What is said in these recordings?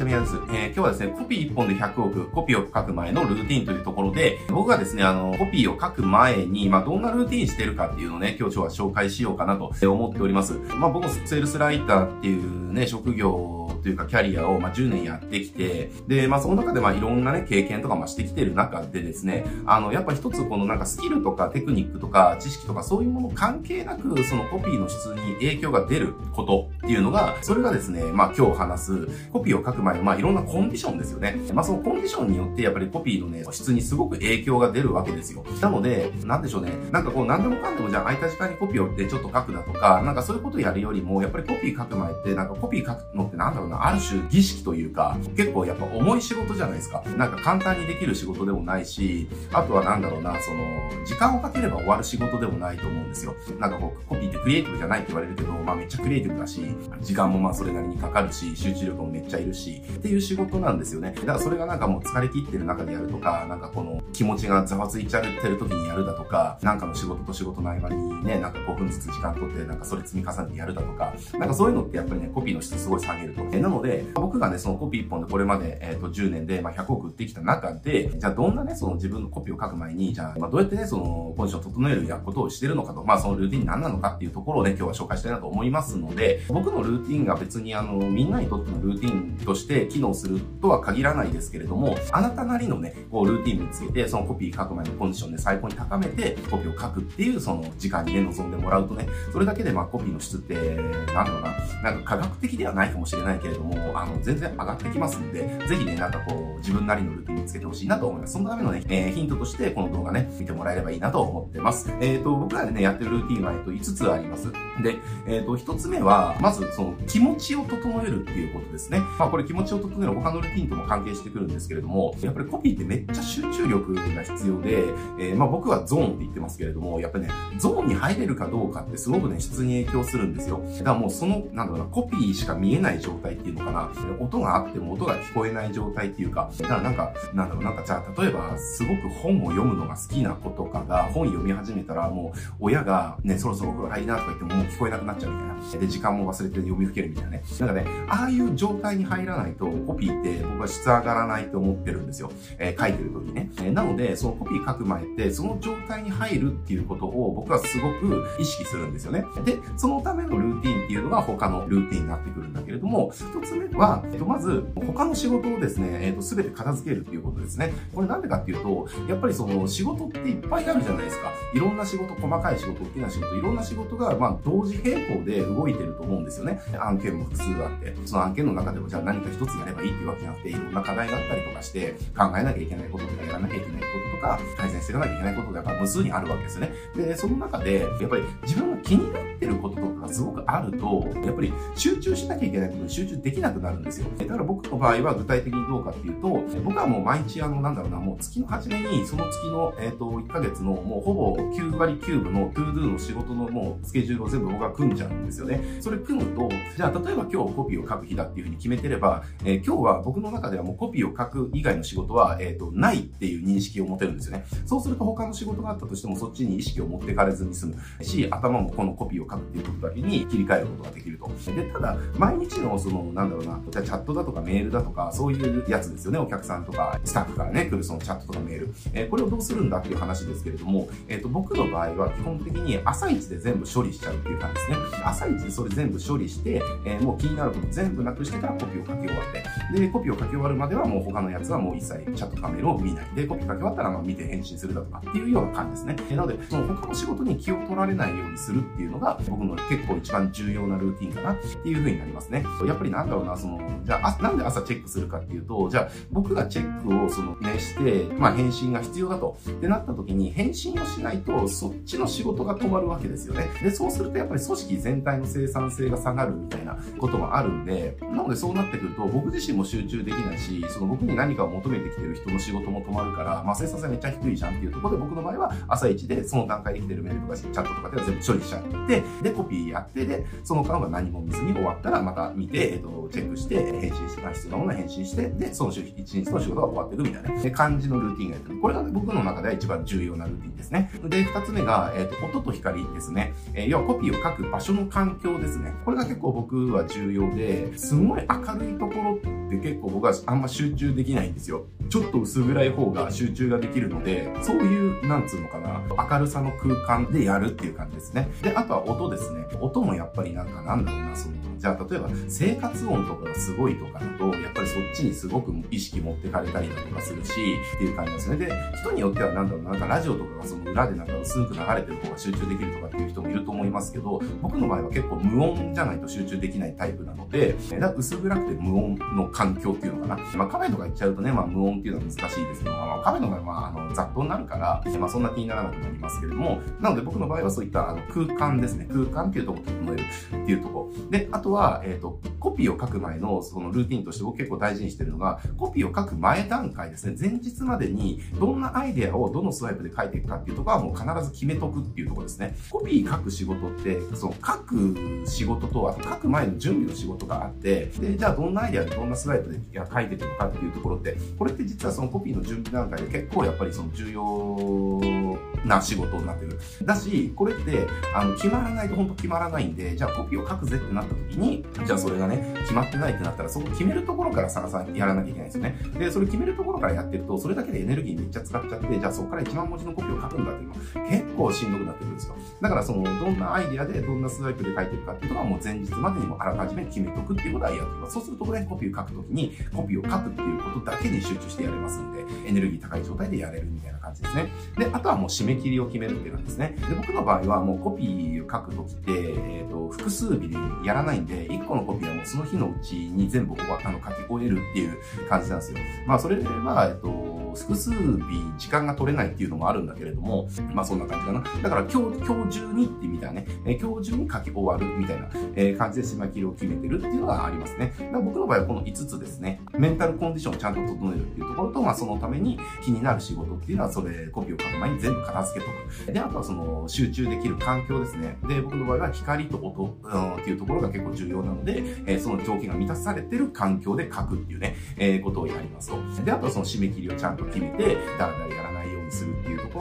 ちは宮です。えー、今日はですね、コピー1本で100億、コピーを書く前のルーティンというところで、僕がですね、あの、コピーを書く前に、まあ、どんなルーティンしてるかっていうのをね、今日は紹介しようかなと思っております。まあ、僕もセールスライターっていうね、職業というかキャリアを、まあ、10年やってきて、で、まあ、その中で、まあ、いろんなね、経験とか、まあ、してきてる中でですね、あの、やっぱ一つこのなんかスキルとかテクニックとか知識とかそういうもの関係なく、そのコピーの質に影響が出ることっていうのが、それがですね、まあ、今日話す、コピーを書く前の、まあ、いろんなコンディションですよね。まあ、そのコンディションによって、やっぱりコピーのね、質にすごく影響が出るわけですよ。なので、なんでしょうね、なんかこう、なんでもかんでもじゃあ空いた時間にコピーをってちょっと書くだとか、なんかそういうことやるよりも、やっぱりコピー書く前って、なんかコピー書くのってなんだろうな、ある種儀式というか、結構やっぱ重い仕事じゃないですか。なんか簡単にできる仕事でもないし、あとはなんだろうな、その、時間をかければ終わる仕事でもないと思うんですよ。なんかこう、コピーってクリエイティブじゃないって言われるけど、まあめっちゃクリエイティブだし、時間もまあそれなりにかかるし、集中力もめっちゃいるし、っていう仕事なんですよね。だからそれがなんかもう疲れ切ってる中でやるとか、なんかこの気持ちがざわついちゃってる時にやるだとか、なんかの仕事と仕事の合間にね、なんか5分ずつ時間取って、なんかそれ積み重ねてやるだとか、なんかそういうのってやっぱりね、コピーの質すごい下げると。えなので、僕がね、そのコピー1本でこれまで、えっ、ー、と、10年で、まあ、100億売ってきた中で、じゃあどんなね、その自分のコピーを書く前に、じゃあ、まあ、どうやってね、その、コンディションを整えるやことをしてるのかと、まあ、そのルーティン何なのかっていうところをね、今日は紹介したいなと思いますので、僕のルーティンが別にあの、みんなにとってのルーティンとして機能するとは限らないですけれども、あなたなりのね、こう、ルーティン見つけて、そのコピー書く前のコンディションで最高に高めて、コピーを書くっていう、その時間にね、臨んでもらうとね、それだけでまあ、コピーの質って、なんだろうな、なんか科学的ではないかもしれないけどれども、あの、全然上がってきますんで、ぜひね、なんかこう、自分なりのルーティン見つけてほしいなと思います。そのためのね、えー、ヒントとしてこの動画ね、見てもらえればいいなと思ってます。えっ、ー、と、僕らでね、やってるルーティンは、えっ、と、5つあります。で、えっ、ー、と、1つ目は、まず、その、気持ちを整えるっていうことですね。まあ、これ気持ちを整える他のルーティンとも関係してくるんですけれども、やっぱりコピーってめっちゃ集中力が必要で、えー、まあ、僕はゾーンって言ってますけれども、やっぱね、ゾーンに入れるかどうかってすごくね、質に影響するんですよ。だからもうその、なんだろうな、コピーしか見えない状態っていうのかな、音があっても音が聞こえない状態っていうか、だからなんか、なんだろう、なんかじゃあ、例えば、すごく本を読むのが好きな子とかが、本読み始めたら、もう、親が、ね、そろそろお風呂入りなとか言っても、もう聞こえなくなっちゃうみたいな。で、時間も忘れて読みふけるみたいなね。なんかね、ああいう状態に入らないと、コピーって僕は質上がらないと思ってるんですよ。えー、書いてる時にね。えー、なので、そのコピー書く前って、その状態に入るっていうことを僕はすごく意識するんですよね。で、そのためのルーティンっていうのが他のルーティンになってくるんだけれども、一つ目は、えっと、まず、他の仕事をですね、えっと、すべて片付けるっていうことですね。これなんでかっていうと、やっぱりその仕事っていっぱいあるじゃないですか。いろんな仕事、細かい仕事、大きな仕事、いろんな仕事が、まあ、同時並行で動いてると思うんですよね。案件も複数あって、その案件の中でもじゃあ何か一つやればいいっていうわけじゃなくて、いろんな課題があったりとかして、考えなきゃいけないこととか、やらなきゃいけないこととか、改善していかなきゃいけないことがやっぱ無数にあるわけですよね。で、その中で、やっぱり自分が気になってることとかがすごくあると、やっぱり集中しなきゃいけないことに集中できなくなるんですよ。だから僕の場合は具体的にどうかっていうと、僕はもう毎日あの、なんだろうな、もう月の初めに、その月の、えっ、ー、と、1ヶ月の、もうほぼ9割9分の ToDo の仕事のもうスケジュールを全部僕は組んじゃうんですよね。それ組むと、じゃあ例えば今日コピーを書く日だっていうふうに決めてれば、えー、今日は僕の中ではもうコピーを書く以外の仕事は、えっ、ー、と、ないっていう認識を持てるんですよね。そうすると他の仕事があったとしてもそっちに意識を持ってかれずに済むし、頭もこのコピーを書くっていうことだけに切り替えることができると。で、ただ、毎日のその、なんだろうな、じゃチャットだとかメールだとか、そういうやつですよね。お客さんとか、スタッフからね、来るそのチャットとかメール。えー、これをどうするんだっていう話ですけれども、えっ、ー、と、僕の場合は基本的に朝一で全部処理しちゃうっていう感じですね。朝一でそれ全部処理して、えー、もう気になること全部なくしてからコピーを書き終わって、で、コピーを書き終わるまではもう他のやつはもう一切チャットかメールを見ない。で、コピー書き終わったらまあ見て返信するだとかっていうような感じですね。えなので、その他の仕事に気を取られないようにするっていうのが僕の結構一番重要なルーティンかなっていう風になりますね。やっぱりなんだろうな、その、じゃあ、なんで朝チェックするかっていうと、じゃあ僕がチェックをそのねして、まあ返信が必要だと。ってなった時に返信をしないとそっちの仕事が止まるわけですよね。で、そうするとやっぱり組織全体の生産性が下がるみたいなこともあるんで、なのでそうなってくると僕自身も集中できないし、その僕に何かを求めてきてる人の仕事も止まるから、まあ生産性めっちゃ低いじゃんっていうところで僕の場合は朝一でその段階で来てるメールとかチャットとかでは全部処理しちゃって、で、コピーやって、で、その間は何も見ずに終わったらまた見て、っ、と、チェックして、返信して、必要なものは返信して、で、その週、一日の仕事が終わっていくみたいな、ね、感じのルーティンがやってる。これが、ね、僕の中では一番重要なルーティンですね。で、二つ目が、えっ、と、音と光ですね。え要はコピーを書く場所の環境ですね。これが結構僕は重要で、すごい明るいところって結構僕はあんま集中できないんですよ。ちょっと薄暗い方が集中ができるので、そういう、なんつうのかな、明るさの空間でやるっていう感じですね。で、あとは音ですね。音もやっぱりなんかなんだろうな、その、じゃあ例えば生活音とかがすごいとかだと、やっぱりそっちにすごく意識持ってかれたりだとかするし、っていう感じですね。で、人によってはなんだろうな、なんかラジオとかがその裏でなんか薄く流れてる方が集中できるとかっていう人もいると思いますけど、僕の場合は結構無音じゃないと集中できないタイプなので、だ薄暗くて無音の環境っていうのかな。まあカフェとか行っちゃうとね、まあ無音っていうのは難しいですけど、まあカフェの場合はまああの雑踏になるから、まあそんな気にならなくなりますけれども、なので僕の場合はそういったあの空間ですね。空間っていうところを整えるっていうところ。で、あとは、えっ、ー、と、コピーを書く前のそのルーティンとして僕結構大事にしてるのが、コピーを書く前段階ですね。前日までにどんなアイデアをどのスワイプで書いていくかっていうところはもう必ず決めとくっていうところですね。コピー書く仕事って、その書く仕事と、あと書く前の準備の仕事があって、で、じゃあどんなアイデアでどんなスワイプで書いていくのかっていうところって、これって実はそのコピーの準備段階で結構やっぱりその重要な仕事になってる。だし、これって、あの、決まらないと本当決まらないんで、じゃあコピーを書くぜってなった時に、じゃあそれがね、決まってないってなったら、そこ決めるところから探さやらなきゃいけないんですよね。で、それ決めるところからやってると、それだけでエネルギーめっちゃ使っちゃって、じゃあそこから1万文字のコピーを書くんだっていうのは、結構しんどくなってくるんですよ。だからその、どんなアイディアで、どんなスワイプで書いてるかっていうのは、もう前日までにもあらかじめ決めとくっていうことはやってます。そうすると、これコピーを書くときに、コピーを書くっていうことだけに集中してやれますんで、エネルギー高い状態でやれるみたいな感じですね。で、あとはもう締め切りを決めるっていうなんですね。で、僕の場合はもうコピーを書くときって、えっ、ー、と、複数日でやらないんで、1個のコピーはもうその日のうちに全部あの書き終えるっていう感じなんですよ。まあ、それは、えっ、と、複数日時間が取れないっていうのもあるんだけれども、まあそんな感じかな。だから今日、今日中にってみたいなね、今日中に書き終わるみたいな、え感じで締め切りを決めてるっていうのがありますね。だから僕の場合はこの5つですね。メンタルコンディションをちゃんと整えるっていうところと、まあそのために気になる仕事っていうのはそれ、コピーを書く前に全部片付けとく。で、あとはその集中できる環境ですね。で、僕の場合は光と音、うん、っていうところが結構重要なので、えその条件が満たされてる環境で書くっていうね、えことをやりますと。で、あとはその締め切りをちゃんと決めて、だらだらやらない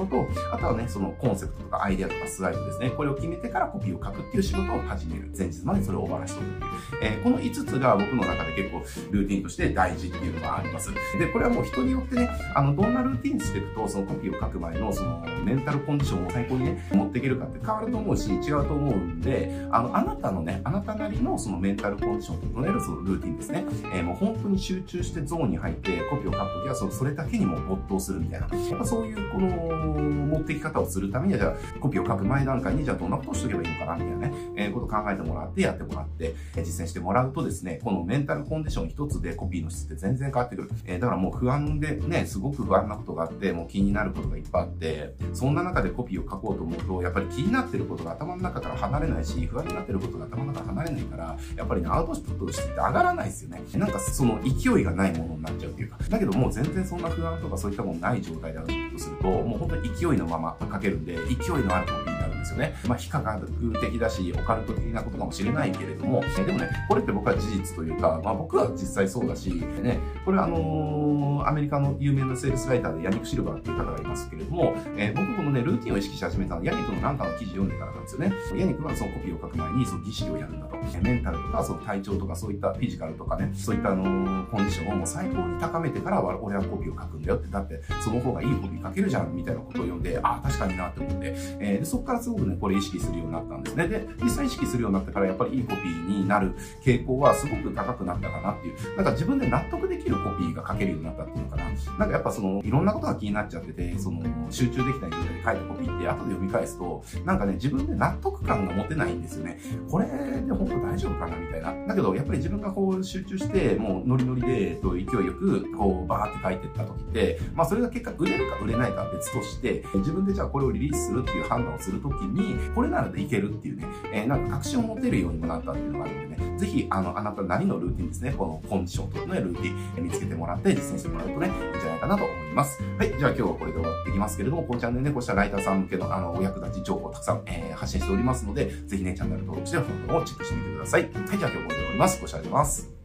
ころと、あとはね、そのコンセプトとかアイデアとかスライドですね、これを決めてからコピーを書くっていう仕事を始める。前日までそれを終わらしとくっていう。えー、この5つが僕の中で結構ルーティンとして大事っていうのがあります。で、これはもう人によってね、あの、どんなルーティンしていくと、そのコピーを書く前のそのメンタルコンディションを最高にね、持っていけるかって変わると思うし、違うと思うんで、あの、あなたのね、あなたなりのそのメンタルコンディションを整えるそのルーティンですね。えー、もう本当に集中してゾーンに入ってコピーを書くときはそれだけにも没頭するみたいな。やっぱそういうこの持ってき方をするためには、じゃあコピーを書く前段階にじゃあどんなことをしとけばいいのかなみたいなね、えー、ことを考えてもらってやってもらって、えー、実践してもらうとですね、このメンタルコンディション一つでコピーの質って全然変わってくる。えー、だからもう不安でね、すごく不安なことがあって、もう気になることがいっぱいあって、そんな中でコピーを書こうと思うと、やっぱり気になってることが頭の中から離れないし、不安になってることが頭の中から離れないから、やっぱりね、アウトプットとして上がらないですよね。なんかその勢いがないものになっちゃうか。だけどもう全然そんな不安とかそういったものない状態であるとすると、もう本当に勢いのまま書けるんで、勢いのあるコピーですよね。まあ、非科学的だし、オカルト的なことかもしれないけれども、でもね、これって僕は事実というか、まあ僕は実際そうだし、ね、これあのー、アメリカの有名なセールスライターでヤニック・シルバーっていう方がいますけれども、えー、僕このね、ルーティンを意識し始めたのはヤニックのなんかの記事読んでからなんですよね。ヤニックはそのコピーを書く前にその儀式をやるんだと。メンタルとか、その体調とか、そういったフィジカルとかね、そういったあのー、コンディションをもう最高に高めてから俺はコピーを書くんだよって、だってその方がいいコピー書けるじゃんみたいなことを読んで、ああ、確かになって思って、えー、そこからすごくね、これ意識するようになったんですね。で、実際意識するようになってから、やっぱりいいコピーになる傾向はすごく高くなったかなっていう、なんか自分で納得できるコピーが書けるようになったっていうのかな。なんかやっぱその、いろんなことが気になっちゃってて、その、集中できない状態で書いたコピーって後で読み返すと、なんかね、自分で納得感が持てないんですよね。これで本当大丈夫かなみたいな。だけど、やっぱり自分がこう集中して、もうノリノリで、えっと勢いよく、こう、バーって書いてった時って、まあそれが結果売れるか売れないかは別として、自分でじゃあこれをリリースするっていう判断をするとき時に、これならでいけるっていうね、えー、なんか確信を持てるようにもなったっていうのがあるんでね、ぜひ、あの、あなたなりのルーティンですね、このコンディションとのルーティンえ見つけてもらって実践してもらうとね、いいんじゃないかなと思います。はい、じゃあ今日はこれで終わっていきますけれども、このチャンネルね、こうしたライターさん向けの、あの、お役立ち情報をたくさん、えー、発信しておりますので、ぜひね、チャンネル登録して、フォローをチェックしてみてください。はい、じゃあ今日はこれで終わります。ご視聴ありがとうございます。